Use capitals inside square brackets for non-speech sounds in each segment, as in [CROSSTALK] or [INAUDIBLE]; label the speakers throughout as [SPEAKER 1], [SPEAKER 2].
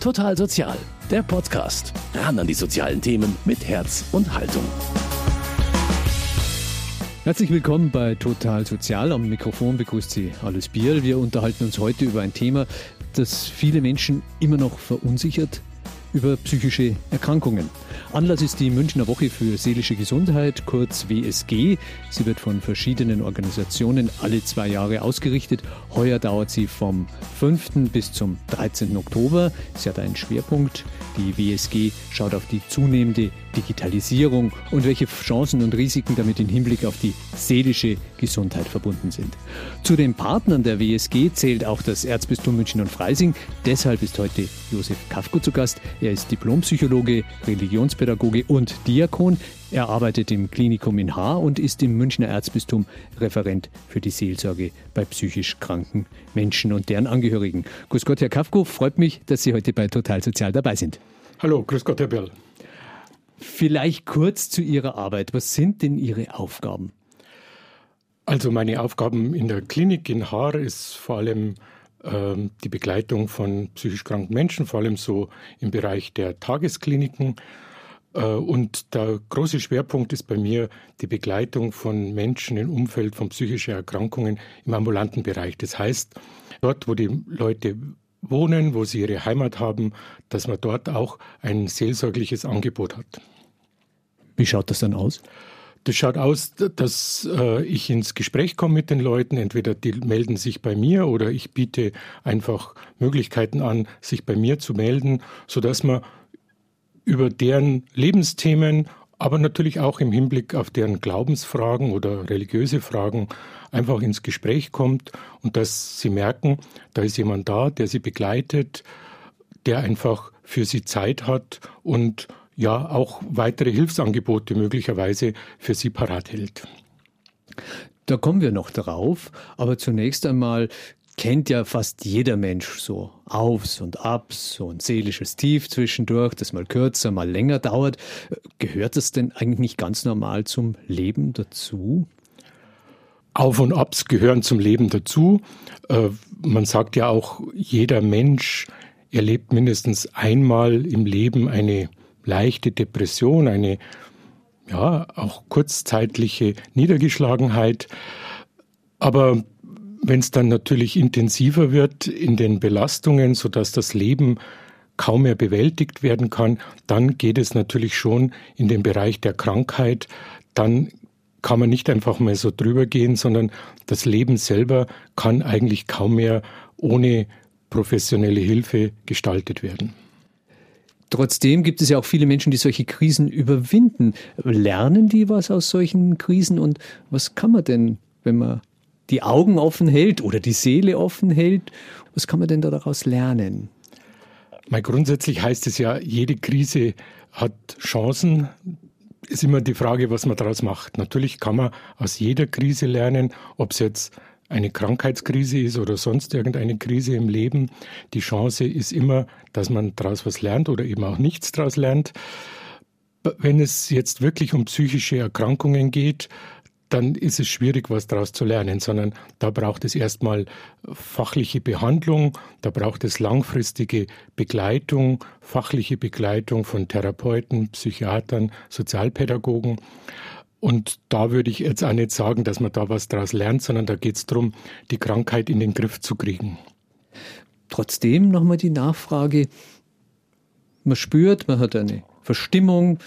[SPEAKER 1] Total Sozial, der Podcast. Ran an die sozialen Themen mit Herz und Haltung.
[SPEAKER 2] Herzlich willkommen bei Total Sozial. Am Mikrofon begrüßt Sie Alice Bierl. Wir unterhalten uns heute über ein Thema, das viele Menschen immer noch verunsichert, über psychische Erkrankungen. Anlass ist die Münchner Woche für seelische Gesundheit, kurz WSG. Sie wird von verschiedenen Organisationen alle zwei Jahre ausgerichtet. Heuer dauert sie vom 5. bis zum 13. Oktober. Sie hat einen Schwerpunkt. Die WSG schaut auf die zunehmende Digitalisierung und welche Chancen und Risiken damit im Hinblick auf die seelische Gesundheit verbunden sind. Zu den Partnern der WSG zählt auch das Erzbistum München und Freising. Deshalb ist heute Josef Kafko zu Gast. Er ist Diplompsychologe, Religionspädagoge und Diakon. Er arbeitet im Klinikum in Haar und ist im Münchner Erzbistum Referent für die Seelsorge bei psychisch kranken Menschen und deren Angehörigen. Grüß Gott, Herr Kafko, freut mich, dass Sie heute bei Total Sozial dabei sind.
[SPEAKER 3] Hallo, grüß Gott, Herr Berl.
[SPEAKER 2] Vielleicht kurz zu Ihrer Arbeit. Was sind denn Ihre Aufgaben?
[SPEAKER 3] Also meine Aufgaben in der Klinik in Haar ist vor allem ähm, die Begleitung von psychisch kranken Menschen, vor allem so im Bereich der Tageskliniken. Äh, und der große Schwerpunkt ist bei mir die Begleitung von Menschen im Umfeld von psychischen Erkrankungen im ambulanten Bereich. Das heißt, dort, wo die Leute wohnen, wo sie ihre Heimat haben, dass man dort auch ein seelsorgliches Angebot hat.
[SPEAKER 2] Wie schaut das dann aus?
[SPEAKER 3] Das schaut aus, dass äh, ich ins Gespräch komme mit den Leuten. Entweder die melden sich bei mir oder ich biete einfach Möglichkeiten an, sich bei mir zu melden, sodass man über deren Lebensthemen, aber natürlich auch im Hinblick auf deren Glaubensfragen oder religiöse Fragen einfach ins Gespräch kommt und dass sie merken, da ist jemand da, der sie begleitet, der einfach für sie Zeit hat und ja auch weitere Hilfsangebote möglicherweise für sie parat hält.
[SPEAKER 2] Da kommen wir noch drauf, aber zunächst einmal kennt ja fast jeder Mensch so Aufs und Abs, so ein seelisches Tief zwischendurch, das mal kürzer, mal länger dauert. Gehört das denn eigentlich nicht ganz normal zum Leben dazu?
[SPEAKER 3] Auf und Abs gehören zum Leben dazu. Äh, man sagt ja auch, jeder Mensch erlebt mindestens einmal im Leben eine leichte Depression, eine ja auch kurzzeitliche Niedergeschlagenheit. Aber wenn es dann natürlich intensiver wird in den Belastungen, sodass das Leben kaum mehr bewältigt werden kann, dann geht es natürlich schon in den Bereich der Krankheit. Dann kann man nicht einfach mal so drüber gehen, sondern das Leben selber kann eigentlich kaum mehr ohne professionelle Hilfe gestaltet werden.
[SPEAKER 2] Trotzdem gibt es ja auch viele Menschen, die solche Krisen überwinden. Lernen die was aus solchen Krisen und was kann man denn, wenn man die Augen offen hält oder die Seele offen hält, was kann man denn daraus lernen?
[SPEAKER 3] Mal grundsätzlich heißt es ja, jede Krise hat Chancen. Ist immer die Frage, was man daraus macht. Natürlich kann man aus jeder Krise lernen, ob es jetzt eine Krankheitskrise ist oder sonst irgendeine Krise im Leben. Die Chance ist immer, dass man daraus was lernt oder eben auch nichts daraus lernt. Wenn es jetzt wirklich um psychische Erkrankungen geht, dann ist es schwierig, was daraus zu lernen, sondern da braucht es erstmal fachliche Behandlung, da braucht es langfristige Begleitung, fachliche Begleitung von Therapeuten, Psychiatern, Sozialpädagogen. Und da würde ich jetzt auch nicht sagen, dass man da was daraus lernt, sondern da geht es darum, die Krankheit in den Griff zu kriegen.
[SPEAKER 2] Trotzdem nochmal die Nachfrage, man spürt, man hat eine Verstimmung,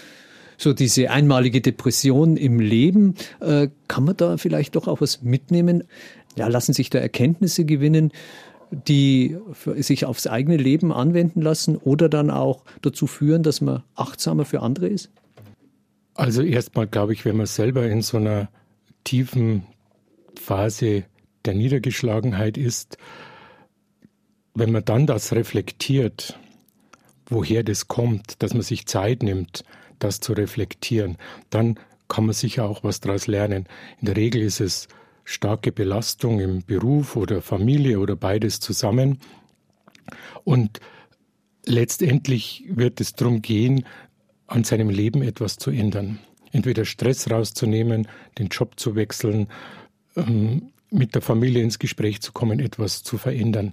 [SPEAKER 2] so diese einmalige Depression im Leben. Äh, kann man da vielleicht doch auch was mitnehmen? Ja, lassen sich da Erkenntnisse gewinnen, die sich aufs eigene Leben anwenden lassen oder dann auch dazu führen, dass man achtsamer für andere ist?
[SPEAKER 3] Also erstmal glaube ich, wenn man selber in so einer tiefen Phase der Niedergeschlagenheit ist, wenn man dann das reflektiert, woher das kommt, dass man sich Zeit nimmt, das zu reflektieren, dann kann man sicher auch was daraus lernen. In der Regel ist es starke Belastung im Beruf oder Familie oder beides zusammen. Und letztendlich wird es darum gehen, an seinem Leben etwas zu ändern. Entweder Stress rauszunehmen, den Job zu wechseln, ähm, mit der Familie ins Gespräch zu kommen, etwas zu verändern.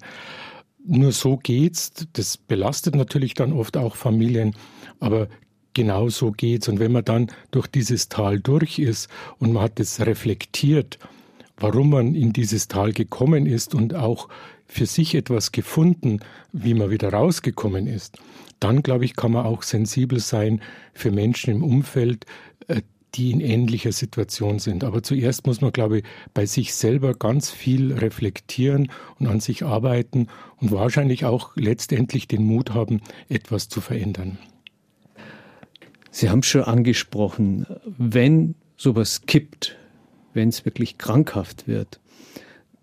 [SPEAKER 3] nur so geht's. Das belastet natürlich dann oft auch Familien, aber genau so geht's. Und wenn man dann durch dieses Tal durch ist und man hat es reflektiert, warum man in dieses Tal gekommen ist und auch für sich etwas gefunden, wie man wieder rausgekommen ist, dann glaube ich, kann man auch sensibel sein für Menschen im Umfeld, äh, die in ähnlicher Situation sind. Aber zuerst muss man, glaube ich, bei sich selber ganz viel reflektieren und an sich arbeiten und wahrscheinlich auch letztendlich den Mut haben, etwas zu verändern.
[SPEAKER 2] Sie haben schon angesprochen, wenn sowas kippt, wenn es wirklich krankhaft wird,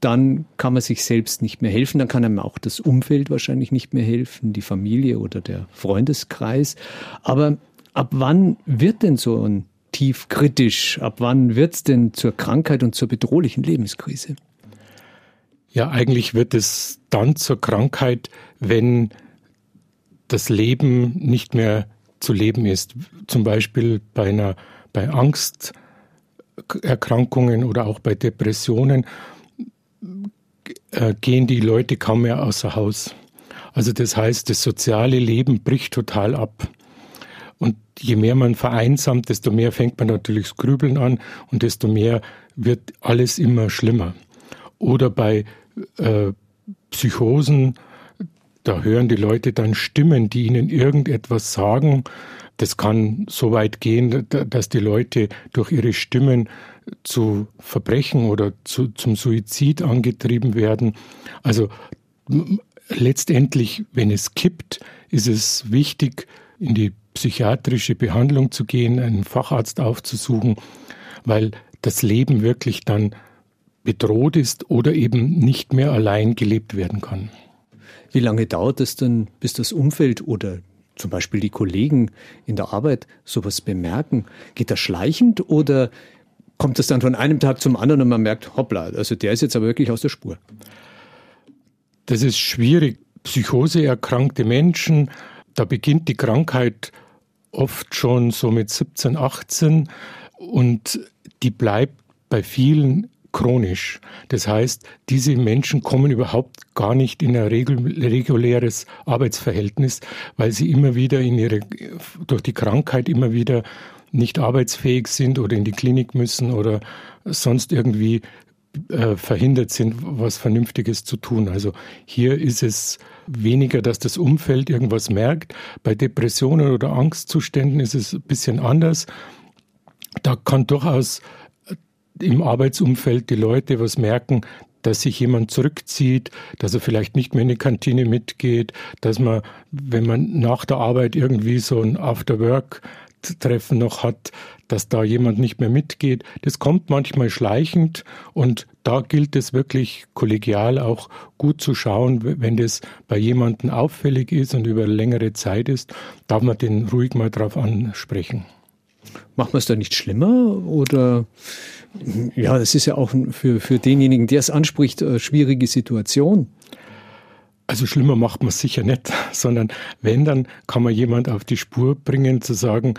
[SPEAKER 2] dann kann man sich selbst nicht mehr helfen, dann kann einem auch das Umfeld wahrscheinlich nicht mehr helfen, die Familie oder der Freundeskreis. Aber ab wann wird denn so ein tief kritisch? Ab wann wird es denn zur Krankheit und zur bedrohlichen Lebenskrise?
[SPEAKER 3] Ja, eigentlich wird es dann zur Krankheit, wenn das Leben nicht mehr zu leben ist. Zum Beispiel bei einer bei Angsterkrankungen oder auch bei Depressionen äh, gehen die Leute kaum mehr außer Haus. Also das heißt, das soziale Leben bricht total ab. Und je mehr man vereinsamt, desto mehr fängt man natürlich das Grübeln an und desto mehr wird alles immer schlimmer. Oder bei äh, Psychosen, da hören die Leute dann Stimmen, die ihnen irgendetwas sagen. Das kann so weit gehen, dass die Leute durch ihre Stimmen zu Verbrechen oder zu, zum Suizid angetrieben werden. Also letztendlich, wenn es kippt, ist es wichtig, in die psychiatrische Behandlung zu gehen, einen Facharzt aufzusuchen, weil das Leben wirklich dann bedroht ist oder eben nicht mehr allein gelebt werden kann.
[SPEAKER 2] Wie lange dauert es denn, bis das Umfeld oder zum Beispiel die Kollegen in der Arbeit sowas bemerken? Geht das schleichend oder kommt das dann von einem Tag zum anderen und man merkt, hoppla, also der ist jetzt aber wirklich aus der Spur?
[SPEAKER 3] Das ist schwierig. Psychoseerkrankte Menschen, da beginnt die Krankheit oft schon so mit 17, 18 und die bleibt bei vielen chronisch. Das heißt, diese Menschen kommen überhaupt gar nicht in ein reguläres Arbeitsverhältnis, weil sie immer wieder in ihre, durch die Krankheit immer wieder nicht arbeitsfähig sind oder in die Klinik müssen oder sonst irgendwie äh, verhindert sind, was Vernünftiges zu tun. Also hier ist es weniger, dass das Umfeld irgendwas merkt. Bei Depressionen oder Angstzuständen ist es ein bisschen anders. Da kann durchaus im Arbeitsumfeld die Leute was merken, dass sich jemand zurückzieht, dass er vielleicht nicht mehr in die Kantine mitgeht, dass man, wenn man nach der Arbeit irgendwie so ein After-Work-Treffen noch hat, dass da jemand nicht mehr mitgeht. Das kommt manchmal schleichend und da gilt es wirklich kollegial auch gut zu schauen, wenn das bei jemandem auffällig ist und über längere Zeit ist, darf man den ruhig mal drauf ansprechen.
[SPEAKER 2] Macht man es da nicht schlimmer oder ja, das ist ja auch für, für denjenigen, der es anspricht, eine schwierige Situation.
[SPEAKER 3] Also schlimmer macht man es sicher nicht, [LAUGHS] sondern wenn, dann kann man jemand auf die Spur bringen, zu sagen,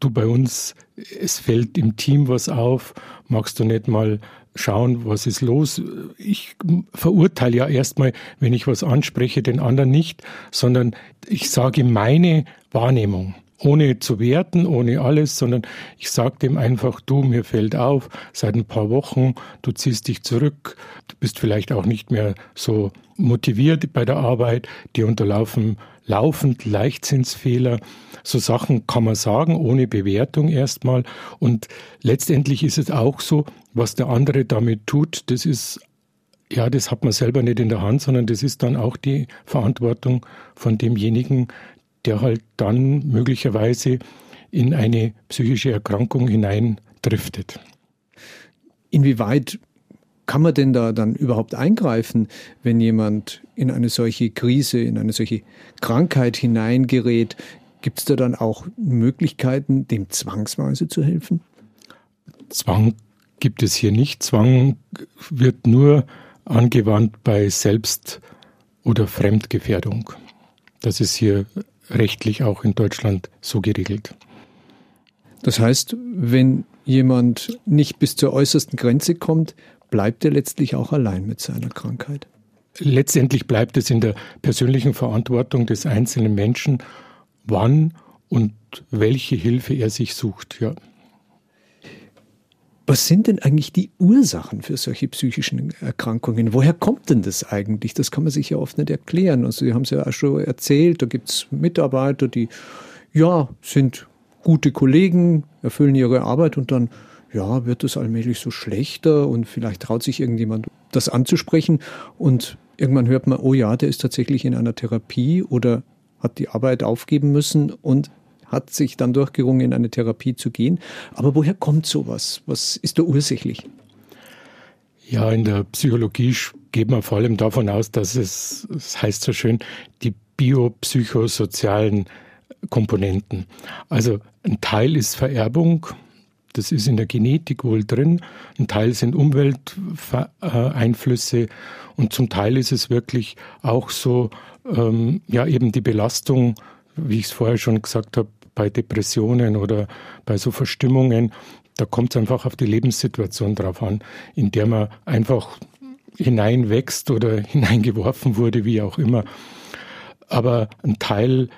[SPEAKER 3] du bei uns, es fällt im Team was auf, magst du nicht mal schauen, was ist los. Ich verurteile ja erstmal, wenn ich was anspreche, den anderen nicht, sondern ich sage meine Wahrnehmung ohne zu werten, ohne alles, sondern ich sage dem einfach, du, mir fällt auf, seit ein paar Wochen, du ziehst dich zurück, du bist vielleicht auch nicht mehr so motiviert bei der Arbeit, dir unterlaufen laufend Leichtsinnsfehler. So Sachen kann man sagen, ohne Bewertung erstmal. Und letztendlich ist es auch so, was der andere damit tut, das ist ja, das hat man selber nicht in der Hand, sondern das ist dann auch die Verantwortung von demjenigen, der halt dann möglicherweise in eine psychische Erkrankung hineindriftet.
[SPEAKER 2] Inwieweit kann man denn da dann überhaupt eingreifen, wenn jemand in eine solche Krise, in eine solche Krankheit hineingerät? Gibt es da dann auch Möglichkeiten, dem zwangsweise zu helfen?
[SPEAKER 3] Zwang gibt es hier nicht. Zwang wird nur angewandt bei Selbst- oder Fremdgefährdung. Das ist hier rechtlich auch in Deutschland so geregelt.
[SPEAKER 2] Das heißt, wenn jemand nicht bis zur äußersten Grenze kommt, bleibt er letztlich auch allein mit seiner Krankheit.
[SPEAKER 3] letztendlich bleibt es in der persönlichen Verantwortung des einzelnen Menschen, wann und welche Hilfe er sich sucht. Ja.
[SPEAKER 2] Was sind denn eigentlich die Ursachen für solche psychischen Erkrankungen? Woher kommt denn das eigentlich? Das kann man sich ja oft nicht erklären. Also Sie haben es ja auch schon erzählt, da gibt es Mitarbeiter, die ja sind gute Kollegen, erfüllen ihre Arbeit und dann ja, wird es allmählich so schlechter und vielleicht traut sich irgendjemand das anzusprechen und irgendwann hört man, oh ja, der ist tatsächlich in einer Therapie oder hat die Arbeit aufgeben müssen und hat sich dann durchgerungen, in eine Therapie zu gehen. Aber woher kommt sowas? Was ist da ursächlich?
[SPEAKER 3] Ja, in der Psychologie geht man vor allem davon aus, dass es, es heißt so schön, die biopsychosozialen Komponenten. Also ein Teil ist Vererbung, das ist in der Genetik wohl drin, ein Teil sind Umwelteinflüsse und zum Teil ist es wirklich auch so, ähm, ja, eben die Belastung, wie ich es vorher schon gesagt habe, bei Depressionen oder bei so Verstimmungen, da kommt es einfach auf die Lebenssituation drauf an, in der man einfach hineinwächst oder [LAUGHS] hineingeworfen wurde, wie auch immer. Aber ein Teil,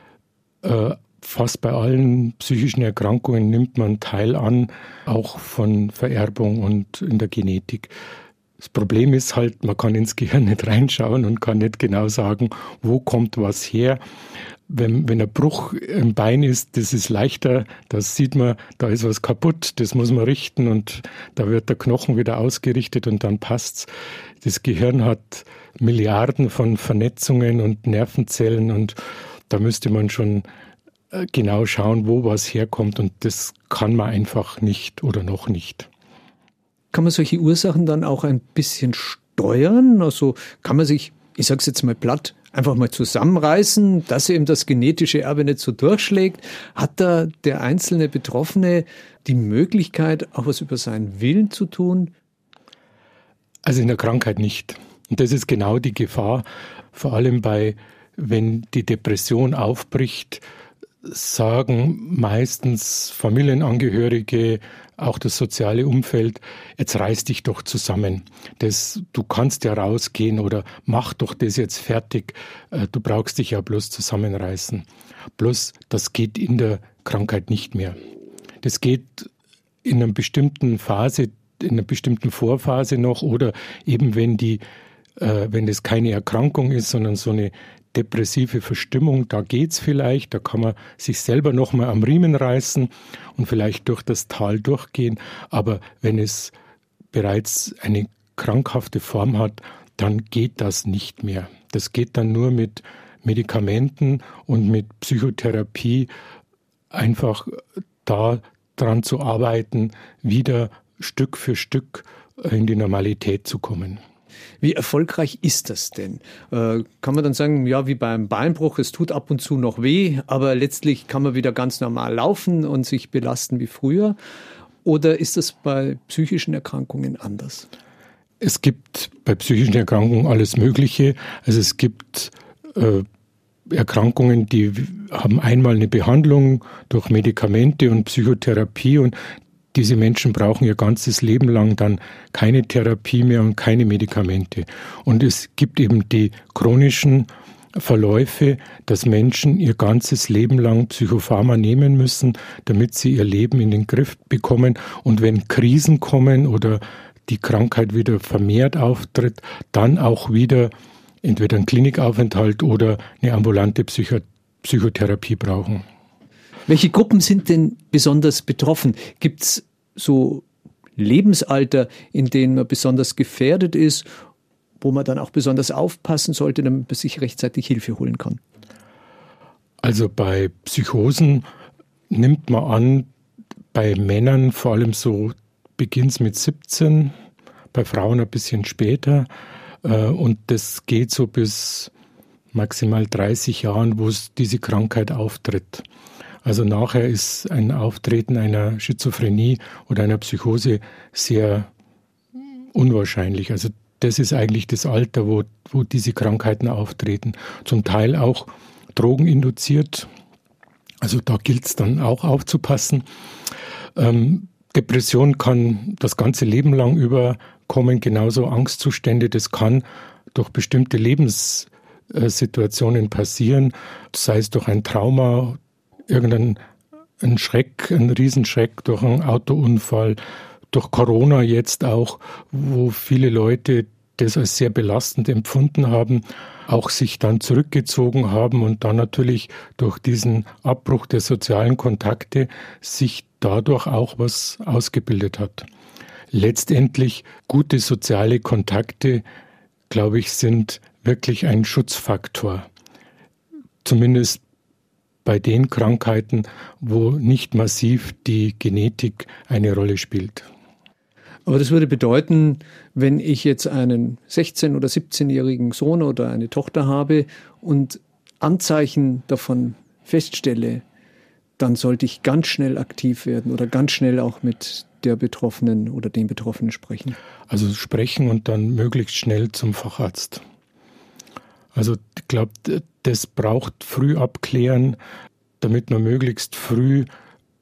[SPEAKER 3] äh, fast bei allen psychischen Erkrankungen nimmt man Teil an, auch von Vererbung und in der Genetik. Das Problem ist halt, man kann ins Gehirn nicht [LAUGHS] reinschauen und kann nicht genau sagen, wo kommt was her wenn, wenn ein Bruch im Bein ist, das ist leichter, das sieht man, da ist was kaputt, das muss man richten und da wird der Knochen wieder ausgerichtet und dann passt's. Das Gehirn hat Milliarden von Vernetzungen und Nervenzellen und da müsste man schon äh, genau schauen, wo was herkommt und das kann man einfach nicht oder noch nicht.
[SPEAKER 2] Kann man solche Ursachen dann auch ein bisschen steuern? Also kann man sich, ich sage es jetzt mal platt, einfach mal zusammenreißen, dass eben das genetische Erbe nicht so durchschlägt? Hat da der einzelne Betroffene die Möglichkeit, auch was über seinen Willen zu tun?
[SPEAKER 3] Also in der Krankheit nicht. Und das ist genau die Gefahr, vor allem bei, wenn die Depression aufbricht, sagen meistens Familienangehörige, auch das soziale Umfeld, jetzt reiß dich doch zusammen. Das, du kannst ja rausgehen oder mach doch das jetzt fertig. Äh, du brauchst dich ja bloß zusammenreißen. Bloß, das geht in der Krankheit nicht mehr. Das geht in einer bestimmten Phase, in einer bestimmten Vorphase noch oder eben wenn die äh, wenn das keine Erkrankung ist, sondern so eine depressive Verstimmung, da geht's vielleicht, da kann man sich selber nochmal am Riemen reißen und vielleicht durch das Tal durchgehen. Aber wenn es bereits eine krankhafte Form hat, dann geht das nicht mehr. Das geht dann nur mit Medikamenten und mit Psychotherapie einfach da dran zu arbeiten, wieder Stück für Stück in die Normalität zu kommen.
[SPEAKER 2] Wie erfolgreich ist das denn? Äh, kann man dann sagen, ja, wie beim Beinbruch, es tut ab und zu noch weh, aber letztlich kann man wieder ganz normal laufen und sich belasten wie früher? Oder ist das bei psychischen Erkrankungen anders?
[SPEAKER 3] Es gibt bei psychischen Erkrankungen alles Mögliche. Also es gibt äh, Erkrankungen, die haben einmal eine Behandlung durch Medikamente und Psychotherapie und diese Menschen brauchen ihr ganzes Leben lang dann keine Therapie mehr und keine Medikamente. Und es gibt eben die chronischen Verläufe, dass Menschen ihr ganzes Leben lang Psychopharma nehmen müssen, damit sie ihr Leben in den Griff bekommen. Und wenn Krisen kommen oder die Krankheit wieder vermehrt auftritt, dann auch wieder entweder einen Klinikaufenthalt oder eine ambulante Psycho Psychotherapie brauchen.
[SPEAKER 2] Welche Gruppen sind denn besonders betroffen? Gibt es so Lebensalter, in denen man besonders gefährdet ist, wo man dann auch besonders aufpassen sollte, damit man sich rechtzeitig Hilfe holen kann?
[SPEAKER 3] Also bei Psychosen nimmt man an, bei Männern vor allem so beginnt es mit 17, bei Frauen ein bisschen später. Äh, und das geht so bis maximal 30 Jahren, wo diese Krankheit auftritt. Also nachher ist ein Auftreten einer Schizophrenie oder einer Psychose sehr unwahrscheinlich. Also das ist eigentlich das Alter, wo, wo diese Krankheiten auftreten. Zum Teil auch drogeninduziert. Also da gilt es dann auch aufzupassen. Ähm, Depression kann das ganze Leben lang überkommen, genauso Angstzustände. Das kann durch bestimmte Lebenssituationen passieren, sei es durch ein Trauma, irgendein ein Schreck, ein Riesenschreck durch einen Autounfall, durch Corona jetzt auch, wo viele Leute das als sehr belastend empfunden haben, auch sich dann zurückgezogen haben und dann natürlich durch diesen Abbruch der sozialen Kontakte sich dadurch auch was ausgebildet hat. Letztendlich gute soziale Kontakte, glaube ich, sind wirklich ein Schutzfaktor. Zumindest bei den Krankheiten, wo nicht massiv die Genetik eine Rolle spielt.
[SPEAKER 2] Aber das würde bedeuten, wenn ich jetzt einen 16- oder 17-jährigen Sohn oder eine Tochter habe und Anzeichen davon feststelle, dann sollte ich ganz schnell aktiv werden oder ganz schnell auch mit der Betroffenen oder dem Betroffenen sprechen.
[SPEAKER 3] Also sprechen und dann möglichst schnell zum Facharzt. Also ich glaube, das braucht früh abklären, damit man möglichst früh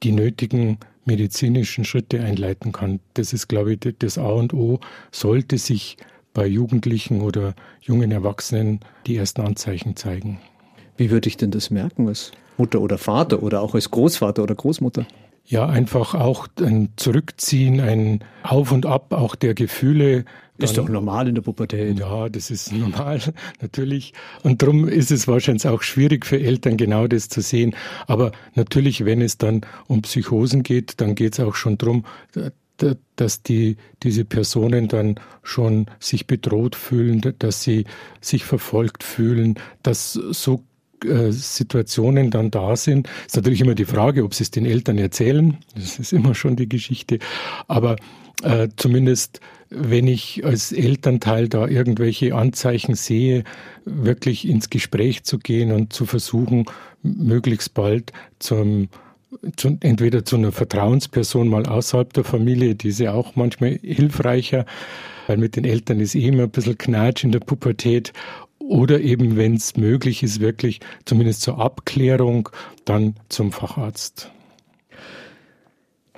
[SPEAKER 3] die nötigen medizinischen Schritte einleiten kann. Das ist, glaube ich, das A und O, sollte sich bei Jugendlichen oder jungen Erwachsenen die ersten Anzeichen zeigen.
[SPEAKER 2] Wie würde ich denn das merken als Mutter oder Vater oder auch als Großvater oder Großmutter?
[SPEAKER 3] Ja, einfach auch ein Zurückziehen, ein Auf und Ab auch der Gefühle.
[SPEAKER 2] Das ist doch normal in der Pubertät.
[SPEAKER 3] Ja, das ist normal, [LAUGHS] natürlich. Und darum ist es wahrscheinlich auch schwierig für Eltern, genau das zu sehen. Aber natürlich, wenn es dann um Psychosen geht, dann geht es auch schon darum, dass die, diese Personen dann schon sich bedroht fühlen, dass sie sich verfolgt fühlen, dass so äh, Situationen dann da sind. Ist natürlich immer die Frage, ob sie es den Eltern erzählen. Das ist immer schon die Geschichte. Aber äh, zumindest, wenn ich als Elternteil da irgendwelche Anzeichen sehe, wirklich ins Gespräch zu gehen und zu versuchen, möglichst bald zum zu, entweder zu einer Vertrauensperson mal außerhalb der Familie, die ist ja auch manchmal hilfreicher, weil mit den Eltern ist eh immer ein bisschen Knatsch in der Pubertät oder eben, wenn es möglich ist, wirklich zumindest zur Abklärung dann zum Facharzt.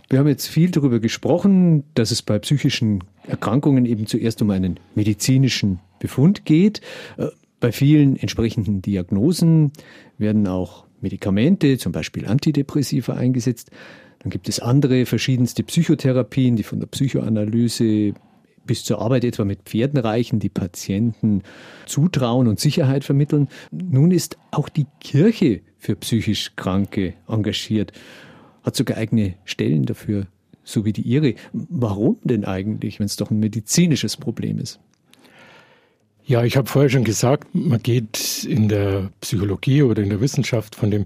[SPEAKER 2] Wir haben jetzt viel darüber gesprochen, dass es bei psychischen Erkrankungen eben zuerst um einen medizinischen Befund geht. Äh, bei vielen entsprechenden Diagnosen werden auch Medikamente, zum Beispiel Antidepressiva, eingesetzt. Dann gibt es andere verschiedenste Psychotherapien, die von der Psychoanalyse bis zur Arbeit etwa mit Pferden reichen, die Patienten Zutrauen und Sicherheit vermitteln. Nun ist auch die Kirche für psychisch Kranke engagiert, hat sogar eigene Stellen dafür, so wie die ihre. Warum denn eigentlich, wenn es doch ein medizinisches Problem ist?
[SPEAKER 3] Ja, ich habe vorher schon gesagt, man geht in der Psychologie oder in der Wissenschaft von dem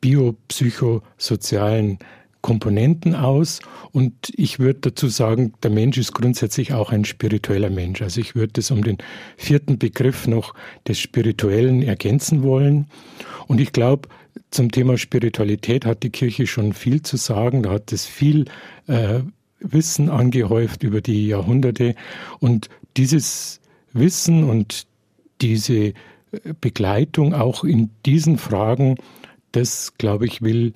[SPEAKER 3] biopsychosozialen Komponenten aus. Und ich würde dazu sagen, der Mensch ist grundsätzlich auch ein spiritueller Mensch. Also ich würde es um den vierten Begriff noch des Spirituellen ergänzen wollen. Und ich glaube, zum Thema Spiritualität hat die Kirche schon viel zu sagen. Da hat es viel äh, Wissen angehäuft über die Jahrhunderte. Und dieses Wissen und diese äh, Begleitung auch in diesen Fragen, das, glaube ich, will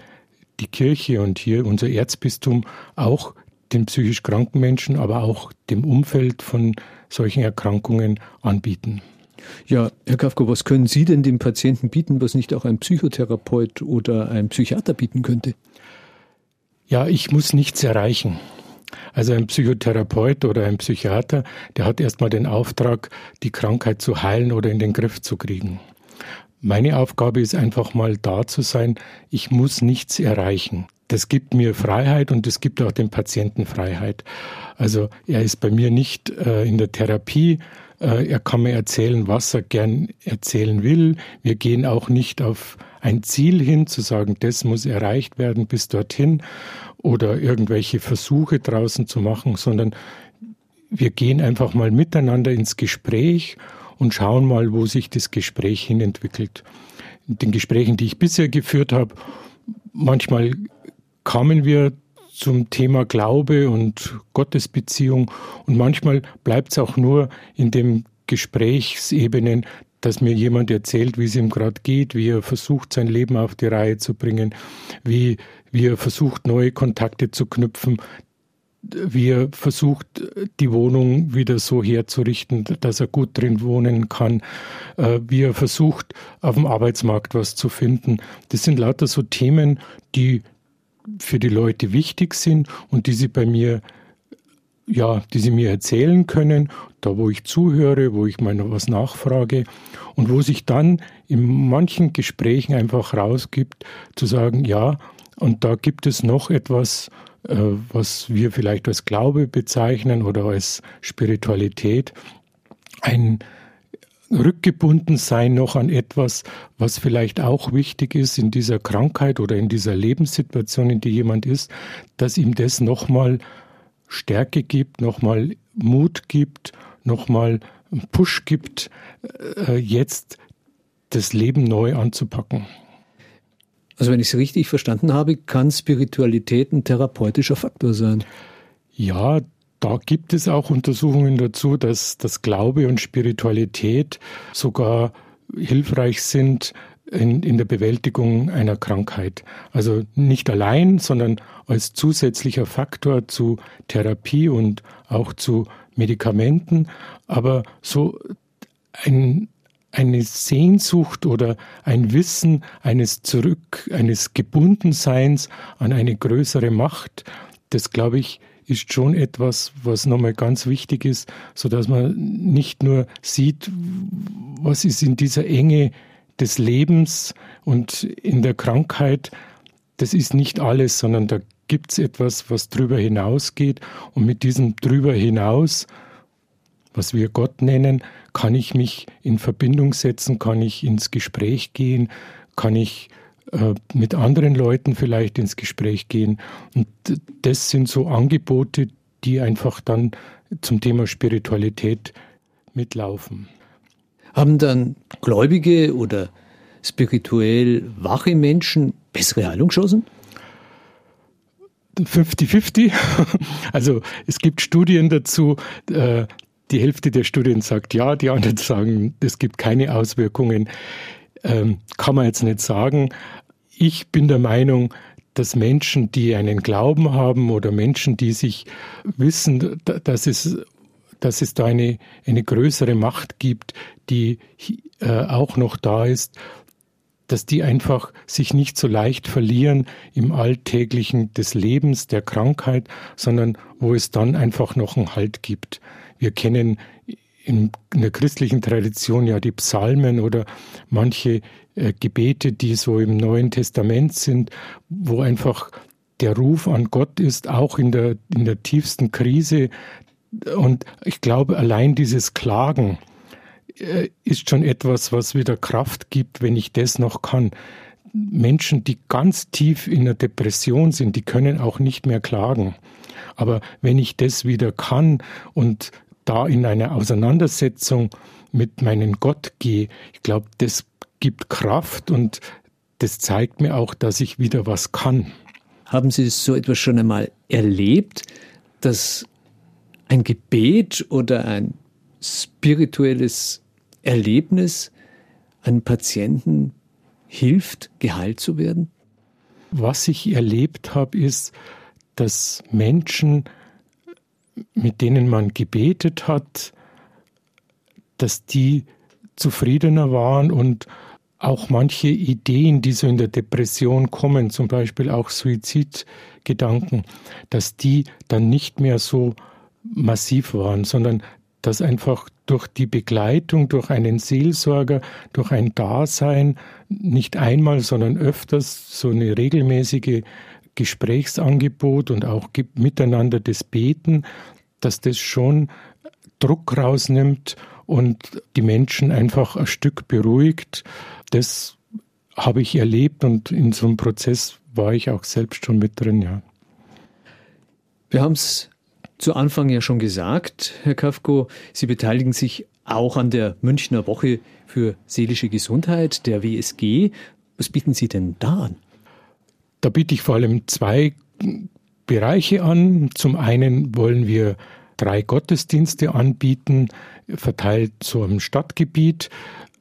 [SPEAKER 3] die Kirche und hier unser Erzbistum auch den psychisch kranken Menschen, aber auch dem Umfeld von solchen Erkrankungen anbieten.
[SPEAKER 2] Ja, Herr Kafka, was können Sie denn dem Patienten bieten, was nicht auch ein Psychotherapeut oder ein Psychiater bieten könnte?
[SPEAKER 3] Ja, ich muss nichts erreichen. Also ein Psychotherapeut oder ein Psychiater, der hat erstmal den Auftrag, die Krankheit zu heilen oder in den Griff zu kriegen. Meine Aufgabe ist einfach mal da zu sein. Ich muss nichts erreichen. Das gibt mir Freiheit und es gibt auch dem Patienten Freiheit. Also er ist bei mir nicht äh, in der Therapie. Äh, er kann mir erzählen, was er gern erzählen will. Wir gehen auch nicht auf ein Ziel hin, zu sagen, das muss erreicht werden bis dorthin oder irgendwelche Versuche draußen zu machen, sondern wir gehen einfach mal miteinander ins Gespräch und schauen mal, wo sich das Gespräch hin entwickelt. In den Gesprächen, die ich bisher geführt habe, manchmal kamen wir zum Thema Glaube und Gottesbeziehung und manchmal bleibt es auch nur in den Gesprächsebenen, dass mir jemand erzählt, wie es ihm gerade geht, wie er versucht, sein Leben auf die Reihe zu bringen, wie, wie er versucht, neue Kontakte zu knüpfen. Wie er versucht, die Wohnung wieder so herzurichten, dass er gut drin wohnen kann, äh, wie er versucht, auf dem Arbeitsmarkt was zu finden. Das sind lauter so Themen, die für die Leute wichtig sind und die sie bei mir ja, die sie mir erzählen können, da wo ich zuhöre, wo ich mal noch was nachfrage und wo sich dann in manchen Gesprächen einfach rausgibt, zu sagen, ja, und da gibt es noch etwas, was wir vielleicht als Glaube bezeichnen oder als Spiritualität, ein rückgebunden sein noch an etwas, was vielleicht auch wichtig ist in dieser Krankheit oder in dieser Lebenssituation, in die jemand ist, dass ihm das nochmal Stärke gibt, nochmal Mut gibt, nochmal Push gibt, äh, jetzt das Leben neu anzupacken.
[SPEAKER 2] Also wenn ich es richtig verstanden habe, kann Spiritualität ein therapeutischer Faktor sein.
[SPEAKER 3] Ja, da gibt es auch Untersuchungen dazu, dass, dass Glaube und Spiritualität sogar hilfreich sind in, in der Bewältigung einer Krankheit. Also nicht allein, sondern als zusätzlicher Faktor zu Therapie und auch zu Medikamenten, aber so ein, eine Sehnsucht oder ein Wissen eines Zurück, eines Gebundenseins an eine größere Macht, das glaube ich, ist schon etwas, was nochmal ganz wichtig ist, so dass man nicht nur sieht, was ist in dieser Enge des Lebens und in der Krankheit, das ist nicht alles, sondern da gibt es etwas, was drüber hinausgeht. Und mit diesem drüber hinaus, was wir Gott nennen, kann ich mich in Verbindung setzen, kann ich ins Gespräch gehen, kann ich äh, mit anderen Leuten vielleicht ins Gespräch gehen. Und das sind so Angebote, die einfach dann zum Thema Spiritualität mitlaufen.
[SPEAKER 2] Haben dann Gläubige oder spirituell wache Menschen bessere Heilungschancen?
[SPEAKER 3] 50-50. [LAUGHS] Also es gibt Studien dazu. Die Hälfte der Studien sagt ja, die anderen sagen, es gibt keine Auswirkungen. Ähm, kann man jetzt nicht sagen. Ich bin der Meinung, dass Menschen, die einen Glauben haben oder Menschen, die sich wissen, dass es, dass es da eine, eine größere Macht gibt, die äh, auch noch da ist, dass die einfach sich nicht so leicht verlieren im Alltäglichen des Lebens, der Krankheit, sondern wo es dann einfach noch einen Halt gibt. Wir kennen in der christlichen Tradition ja die Psalmen oder manche äh, Gebete, die so im Neuen Testament sind, wo einfach der Ruf an Gott ist, auch in der, in der tiefsten Krise. Und ich glaube, allein dieses Klagen, äh, ist schon etwas, was wieder Kraft gibt, wenn ich das noch kann. Menschen, die ganz tief in der Depression sind, die können auch nicht mehr klagen. Aber wenn ich das wieder kann und da in eine Auseinandersetzung mit meinem Gott gehe, ich glaube, das gibt Kraft und das zeigt mir auch, dass ich wieder was kann.
[SPEAKER 2] Haben Sie so etwas schon einmal erlebt, dass ein Gebet oder ein spirituelles Erlebnis einem Patienten hilft, geheilt zu werden?
[SPEAKER 3] Was ich erlebt habe, ist, dass Menschen, mit denen man gebetet hat, dass die zufriedener waren und auch manche Ideen, die so in der Depression kommen, zum Beispiel auch Suizidgedanken, dass die dann nicht mehr so massiv waren, sondern dass einfach durch die Begleitung, durch einen Seelsorger, durch ein Dasein, nicht einmal, sondern öfters so eine regelmäßige Gesprächsangebot und auch miteinander das Beten, dass das schon Druck rausnimmt und die Menschen einfach ein Stück beruhigt. Das habe ich erlebt und in so einem Prozess war ich auch selbst schon mit drin, ja.
[SPEAKER 2] Wir haben es zu Anfang ja schon gesagt, Herr Kafko, Sie beteiligen sich auch an der Münchner Woche für seelische Gesundheit, der WSG. Was bieten Sie denn da an?
[SPEAKER 3] Da biete ich vor allem zwei Bereiche an. Zum einen wollen wir drei Gottesdienste anbieten, verteilt so im Stadtgebiet,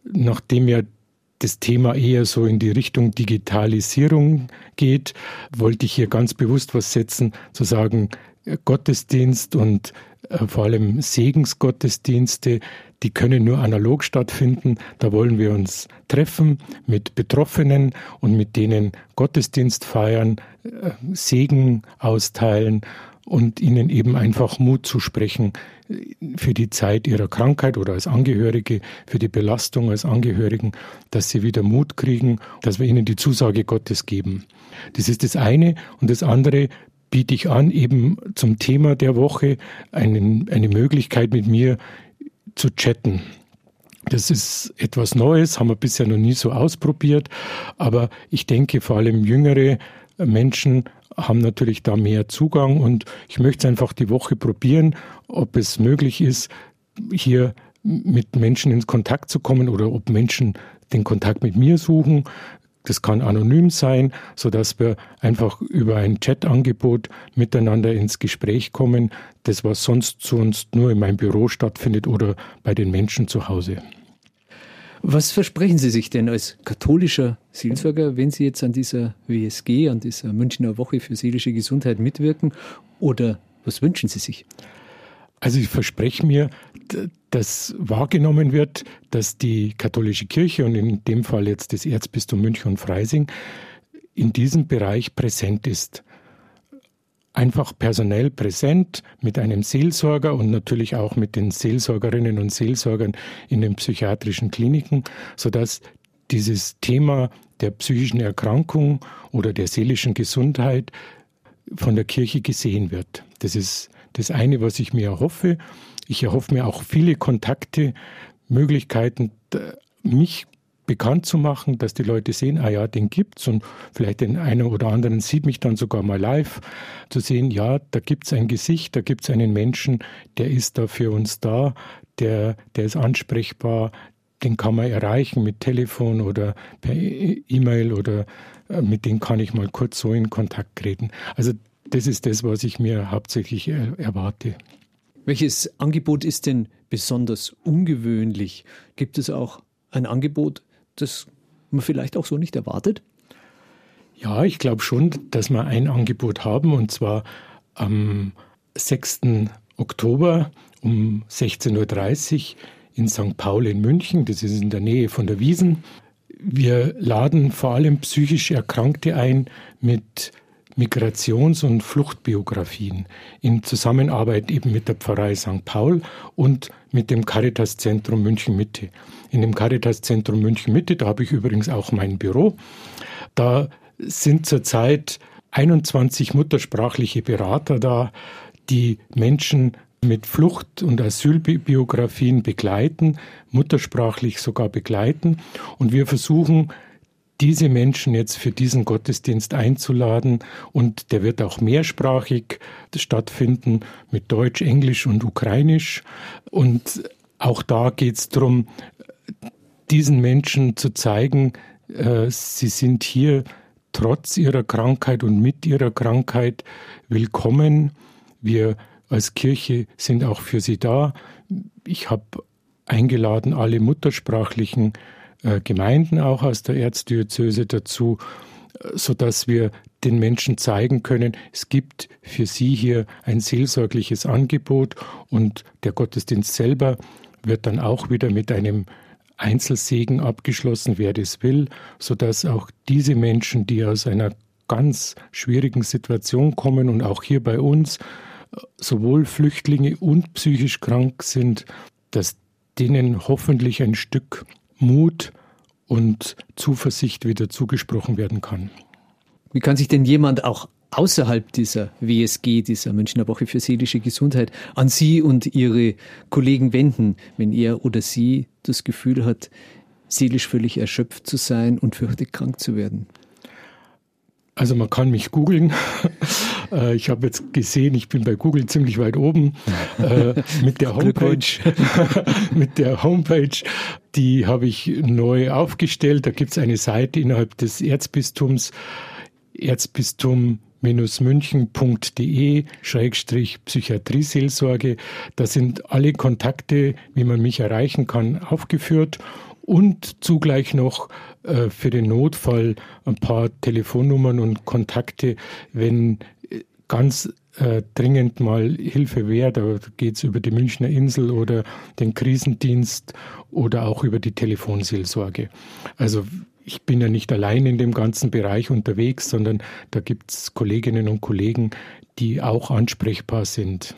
[SPEAKER 3] nachdem ja das Thema eher so in die Richtung Digitalisierung geht, wollte ich hier ganz bewusst was setzen, zu sagen, Gottesdienst und äh, vor allem Segensgottesdienste, die können nur analog stattfinden. Da wollen wir uns treffen mit Betroffenen und mit denen Gottesdienst feiern, äh, Segen austeilen und ihnen eben einfach Mut zu sprechen äh, für die Zeit ihrer Krankheit oder als Angehörige, für die Belastung als Angehörigen, dass sie wieder Mut kriegen, dass wir ihnen die Zusage Gottes geben. Das ist das eine. Und das andere biete ich an, eben zum Thema der Woche einen, eine Möglichkeit mit mir zu chatten. Das ist etwas Neues, haben wir bisher noch nie so ausprobiert, aber ich denke vor allem jüngere Menschen haben natürlich da mehr Zugang und ich möchte einfach die Woche probieren, ob es möglich ist, hier mit Menschen in Kontakt zu kommen oder ob Menschen den Kontakt mit mir suchen. Das kann anonym sein, so dass wir einfach über ein Chatangebot miteinander ins Gespräch kommen, das was sonst sonst nur in meinem Büro stattfindet oder bei den Menschen zu Hause.
[SPEAKER 2] Was versprechen Sie sich denn als katholischer Seelsorger, wenn Sie jetzt an dieser WSG, an dieser Münchner Woche für seelische Gesundheit mitwirken? Oder was wünschen Sie sich?
[SPEAKER 3] Also ich verspreche mir, dass wahrgenommen wird, dass die katholische Kirche und in dem Fall jetzt das Erzbistum München und Freising in diesem Bereich präsent ist einfach personell präsent mit einem Seelsorger und natürlich auch mit den Seelsorgerinnen und Seelsorgern in den psychiatrischen Kliniken, sodass dieses Thema der psychischen Erkrankung oder der seelischen Gesundheit von der Kirche gesehen wird. Das ist das eine, was ich mir erhoffe. Ich erhoffe mir auch viele Kontakte, Möglichkeiten, mich bekannt zu machen, dass die Leute sehen, ah ja, den gibt's und vielleicht den einen oder anderen sieht mich dann sogar mal live, zu sehen, ja, da gibt's ein Gesicht, da gibt's einen Menschen, der ist da für uns da, der, der ist ansprechbar, den kann man erreichen mit Telefon oder per e-, E-Mail oder äh, mit dem kann ich mal kurz so in Kontakt treten. Also das ist das, was ich mir hauptsächlich erwarte.
[SPEAKER 2] Welches Angebot ist denn besonders ungewöhnlich? Gibt es auch ein Angebot, das man vielleicht auch so nicht erwartet?
[SPEAKER 3] Ja, ich glaube schon, dass wir ein Angebot haben und zwar am 6. Oktober um 16.30 Uhr in St. Paul in München. Das ist in der Nähe von der Wiesen. Wir laden vor allem psychisch Erkrankte ein mit Migrations- und Fluchtbiografien in Zusammenarbeit eben mit der Pfarrei St. Paul und mit dem Caritas-Zentrum München Mitte. In dem Caritas-Zentrum München Mitte, da habe ich übrigens auch mein Büro, da sind zurzeit 21 muttersprachliche Berater da, die Menschen mit Flucht- und Asylbiografien begleiten, muttersprachlich sogar begleiten. Und wir versuchen, diese Menschen jetzt für diesen Gottesdienst einzuladen. Und der wird auch mehrsprachig stattfinden mit Deutsch, Englisch und Ukrainisch. Und auch da geht es darum, diesen Menschen zu zeigen, äh, sie sind hier trotz ihrer Krankheit und mit ihrer Krankheit willkommen. Wir als Kirche sind auch für sie da. Ich habe eingeladen alle muttersprachlichen äh, Gemeinden auch aus der Erzdiözese dazu, äh, so dass wir den Menschen zeigen können, es gibt für sie hier ein seelsorgliches Angebot und der Gottesdienst selber wird dann auch wieder mit einem Einzelsegen abgeschlossen, wer das will, so dass auch diese Menschen, die aus einer ganz schwierigen Situation kommen und auch hier bei uns äh, sowohl Flüchtlinge und psychisch krank sind, dass denen hoffentlich ein Stück Mut und Zuversicht wieder zugesprochen werden kann.
[SPEAKER 2] Wie kann sich denn jemand auch außerhalb dieser WSG, dieser Münchner Woche für seelische Gesundheit, an Sie und Ihre Kollegen wenden, wenn er oder sie das Gefühl hat, seelisch völlig erschöpft zu sein und fürchtet krank zu werden?
[SPEAKER 3] Also man kann mich googeln. Äh, ich habe jetzt gesehen, ich bin bei Google ziemlich weit oben äh, [LAUGHS] mit der Homepage. [LAUGHS] mit der Homepage, die habe ich neu aufgestellt. Da gibt es eine Seite innerhalb des Erzbistums, Erzbistum münchen.de Schrägstrich Psychiatrieseelsorge. Da sind alle Kontakte, wie man mich erreichen kann, aufgeführt und zugleich noch äh, für den Notfall ein paar Telefonnummern und Kontakte, wenn äh, ganz äh, dringend mal Hilfe wäre. Da geht es über die Münchner Insel oder den Krisendienst oder auch über die Telefonseelsorge. Also ich bin ja nicht allein in dem ganzen Bereich unterwegs, sondern da gibt es Kolleginnen und Kollegen, die auch ansprechbar sind.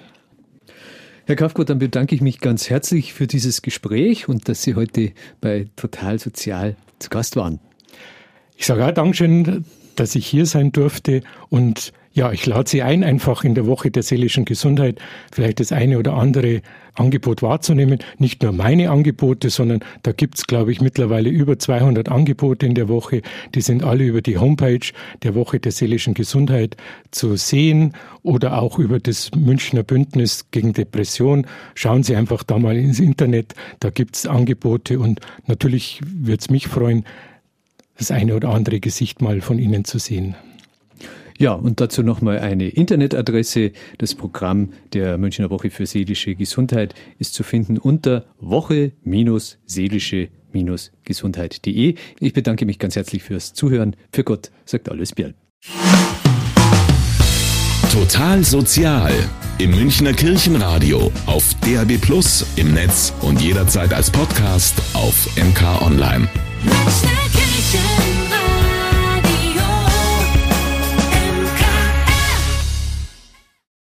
[SPEAKER 2] Herr Kafko, dann bedanke ich mich ganz herzlich für dieses Gespräch und dass Sie heute bei Total Sozial zu Gast waren.
[SPEAKER 3] Ich sage auch Dankeschön, dass ich hier sein durfte und ja, ich lade Sie ein, einfach in der Woche der seelischen Gesundheit vielleicht das eine oder andere Angebot wahrzunehmen. Nicht nur meine Angebote, sondern da gibt's, glaube ich, mittlerweile über 200 Angebote in der Woche. Die sind alle über die Homepage der Woche der seelischen Gesundheit zu sehen oder auch über das Münchner Bündnis gegen Depression. Schauen Sie einfach da mal ins Internet, da gibt's Angebote und natürlich würde es mich freuen, das eine oder andere Gesicht mal von Ihnen zu sehen.
[SPEAKER 2] Ja, und dazu nochmal eine Internetadresse. Das Programm der Münchner Woche für seelische Gesundheit ist zu finden unter woche-seelische-gesundheit.de. Ich bedanke mich ganz herzlich fürs Zuhören. Für Gott sagt alles Bier.
[SPEAKER 1] Total Sozial im Münchner Kirchenradio auf DAB Plus im Netz und jederzeit als Podcast auf MK Online. Münchner Kirche.